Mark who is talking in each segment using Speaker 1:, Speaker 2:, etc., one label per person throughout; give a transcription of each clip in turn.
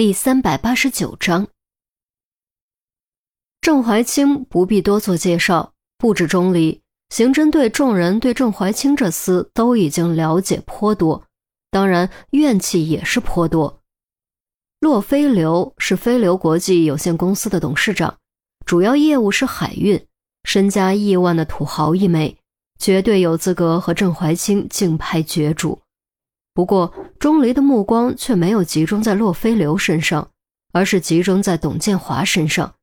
Speaker 1: 第三百八十九章，郑怀清不必多做介绍，不止钟离，刑侦队众人对郑怀清这厮都已经了解颇多，当然怨气也是颇多。洛飞流是飞流国际有限公司的董事长，主要业务是海运，身家亿万的土豪一枚，绝对有资格和郑怀清竞拍角逐。不过，钟离的目光却没有集中在洛飞流身上，而是集中在董建华身上。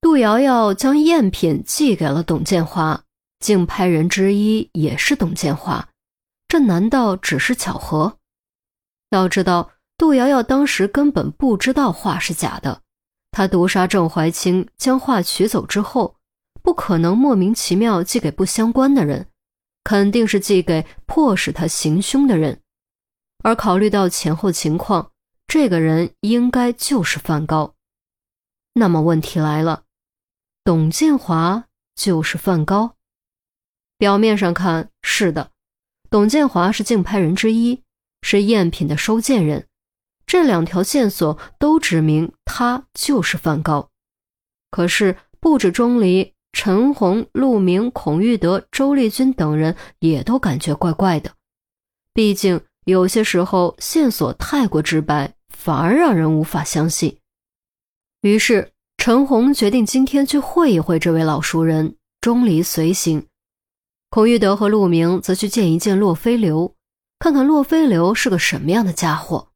Speaker 1: 杜瑶瑶将赝品寄给了董建华，竞拍人之一也是董建华，这难道只是巧合？要知道，杜瑶瑶当时根本不知道画是假的，她毒杀郑怀清，将画取走之后，不可能莫名其妙寄给不相关的人，肯定是寄给迫使他行凶的人。而考虑到前后情况，这个人应该就是范高。那么问题来了，董建华就是范高？表面上看是的，董建华是竞拍人之一，是赝品的收件人，这两条线索都指明他就是范高。可是不止钟离、陈红、陆明、孔玉德、周丽君等人也都感觉怪怪的，毕竟。有些时候线索太过直白，反而让人无法相信。于是陈红决定今天去会一会这位老熟人，钟离随行。孔玉德和陆明则去见一见洛飞流，看看洛飞流是个什么样的家伙。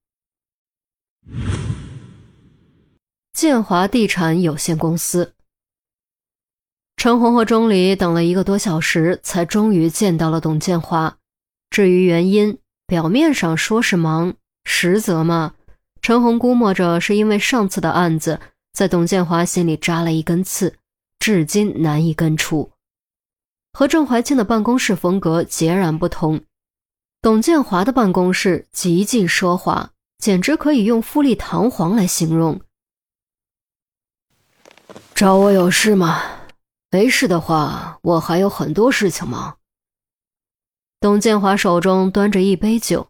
Speaker 1: 建华地产有限公司，陈红和钟离等了一个多小时，才终于见到了董建华。至于原因，表面上说是忙，实则嘛，陈红估摸着是因为上次的案子在董建华心里扎了一根刺，至今难以根除。和郑怀清的办公室风格截然不同，董建华的办公室极尽奢华，简直可以用富丽堂皇来形容。
Speaker 2: 找我有事吗？没事的话，我还有很多事情忙。
Speaker 1: 董建华手中端着一杯酒，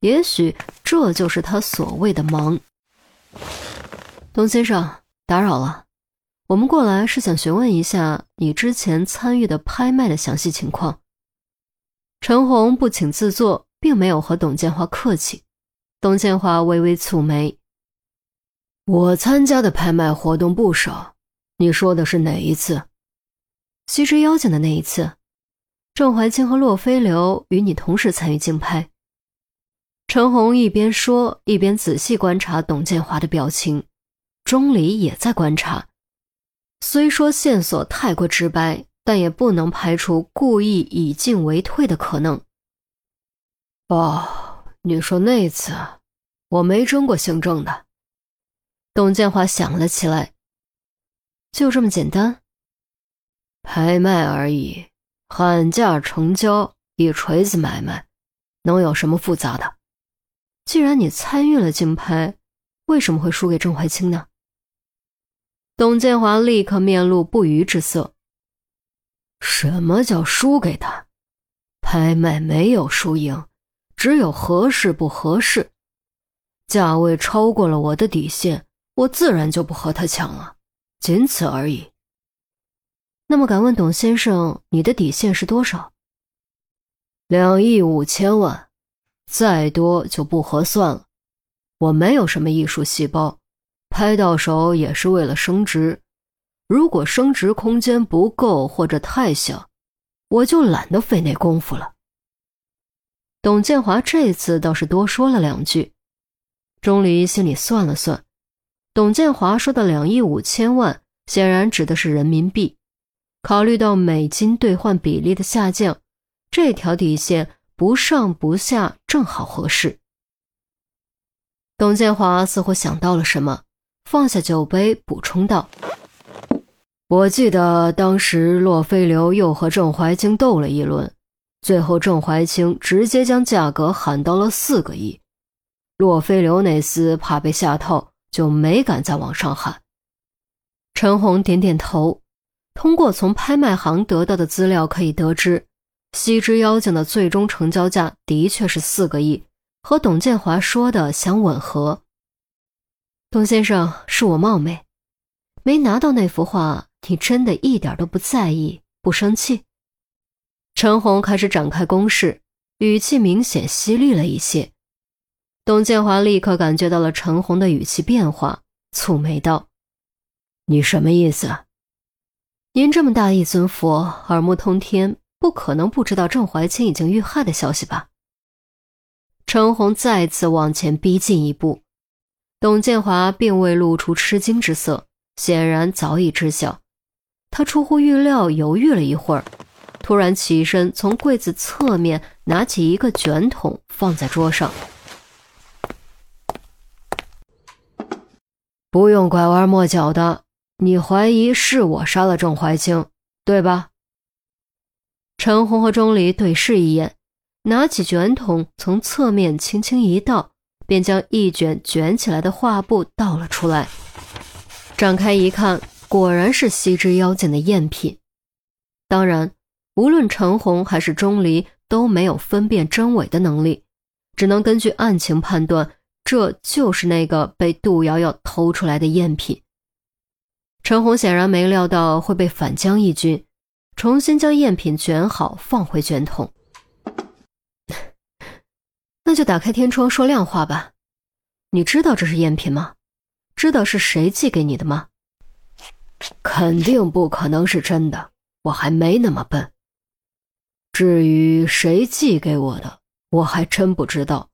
Speaker 1: 也许这就是他所谓的忙。董先生，打扰了，我们过来是想询问一下你之前参与的拍卖的详细情况。陈红不请自坐，并没有和董建华客气。董建华微微蹙眉：“
Speaker 2: 我参加的拍卖活动不少，你说的是哪一次？
Speaker 1: 西之妖精的那一次。”郑怀清和洛飞流与你同时参与竞拍。陈红一边说，一边仔细观察董建华的表情。钟离也在观察。虽说线索太过直白，但也不能排除故意以进为退的可能。
Speaker 2: 哦，你说那次，我没争过姓郑的。
Speaker 1: 董建华想了起来。就这么简单？
Speaker 2: 拍卖而已。喊价成交，一锤子买卖，能有什么复杂的？
Speaker 1: 既然你参与了竞拍，为什么会输给郑怀清呢？董建华立刻面露不愉之色。
Speaker 2: 什么叫输给他？拍卖没有输赢，只有合适不合适。价位超过了我的底线，我自然就不和他抢了，仅此而已。
Speaker 1: 那么，敢问董先生，你的底线是多少？
Speaker 2: 两亿五千万，再多就不合算了。我没有什么艺术细胞，拍到手也是为了升值。如果升值空间不够或者太小，我就懒得费那功夫了。
Speaker 1: 董建华这次倒是多说了两句。钟离心里算了算，董建华说的两亿五千万，显然指的是人民币。考虑到美金兑换比例的下降，这条底线不上不下正好合适。董建华似乎想到了什么，放下酒杯，补充道：“
Speaker 2: 我记得当时洛飞流又和郑怀清斗了一轮，最后郑怀清直接将价格喊到了四个亿，洛飞流那厮怕被下套，就没敢再往上喊。”
Speaker 1: 陈红点点头。通过从拍卖行得到的资料可以得知，西之妖精的最终成交价的确是四个亿，和董建华说的相吻合。董先生，是我冒昧，没拿到那幅画，你真的一点都不在意，不生气？
Speaker 2: 陈红开始展开攻势，语气明显犀利了一些。董建华立刻感觉到了陈红的语气变化，蹙眉道：“你什么意思？
Speaker 1: 您这么大一尊佛，耳目通天，不可能不知道郑怀清已经遇害的消息吧？”
Speaker 2: 陈红再次往前逼近一步。董建华并未露出吃惊之色，显然早已知晓。他出乎预料，犹豫了一会儿，突然起身，从柜子侧面拿起一个卷筒，放在桌上。不用拐弯抹角的，你怀疑是我杀了郑怀清，对吧？陈红和钟离对视一眼，拿起卷筒，从侧面轻轻一倒。便将一卷卷起来的画布倒了出来，展开一看，果然是西之妖剑的赝品。当然，无论陈红还是钟离都没有分辨真伪的能力，只能根据案情判断，这就是那个被杜瑶瑶偷出来的赝品。陈红显然没料到会被反将一军，重新将赝品卷好，放回卷筒。
Speaker 1: 那就打开天窗说亮话吧，你知道这是赝品吗？知道是谁寄给你的吗？
Speaker 2: 肯定不可能是真的，我还没那么笨。至于谁寄给我的，我还真不知道。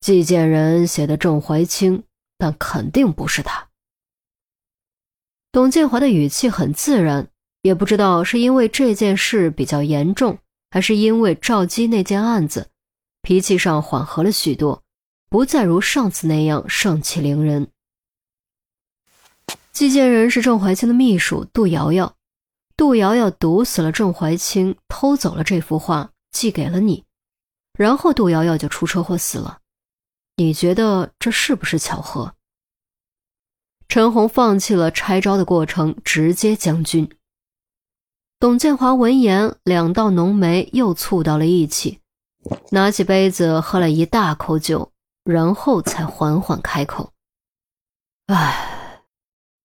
Speaker 2: 寄件人写的郑怀清，但肯定不是他。
Speaker 1: 董建华的语气很自然，也不知道是因为这件事比较严重，还是因为赵姬那件案子。脾气上缓和了许多，不再如上次那样盛气凌人。寄件人是郑怀清的秘书杜瑶瑶，杜瑶瑶毒死了郑怀清，偷走了这幅画，寄给了你，然后杜瑶瑶就出车祸死了。你觉得这是不是巧合？
Speaker 2: 陈红放弃了拆招的过程，直接将军。
Speaker 1: 董建华闻言，两道浓眉又蹙到了一起。
Speaker 2: 拿起杯子喝了一大口酒，然后才缓缓开口：“唉，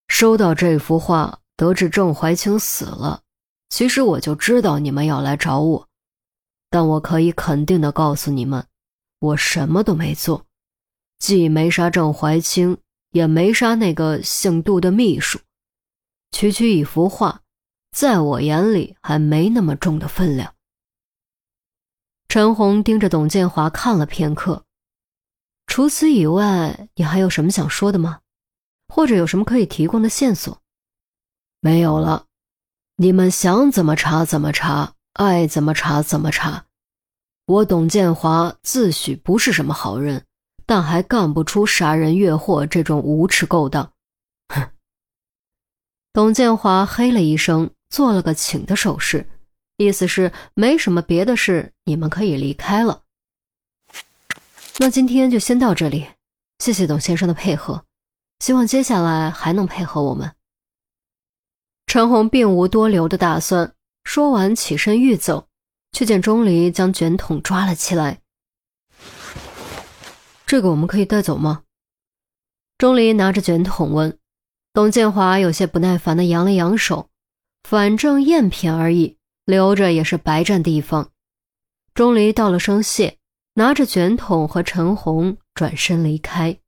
Speaker 2: 收到这幅画，得知郑怀清死了，其实我就知道你们要来找我，但我可以肯定的告诉你们，我什么都没做，既没杀郑怀清，也没杀那个姓杜的秘书。区区一幅画，在我眼里还没那么重的分量。”
Speaker 1: 陈红盯着董建华看了片刻，除此以外，你还有什么想说的吗？或者有什么可以提供的线索？
Speaker 2: 没有了，你们想怎么查怎么查，爱怎么查怎么查。我董建华自诩不是什么好人，但还干不出杀人越货这种无耻勾当。哼！
Speaker 1: 董建华嘿了一声，做了个请的手势。意思是没什么别的事，你们可以离开了。那今天就先到这里，谢谢董先生的配合，希望接下来还能配合我们。
Speaker 2: 陈红并无多留的打算，说完起身欲走，却见钟离将卷筒抓了起来。
Speaker 1: 这个我们可以带走吗？
Speaker 2: 钟离拿着卷筒问。董建华有些不耐烦的扬了扬手，反正赝品而已。留着也是白占地方。钟离道了声谢，拿着卷筒和陈红转身离开。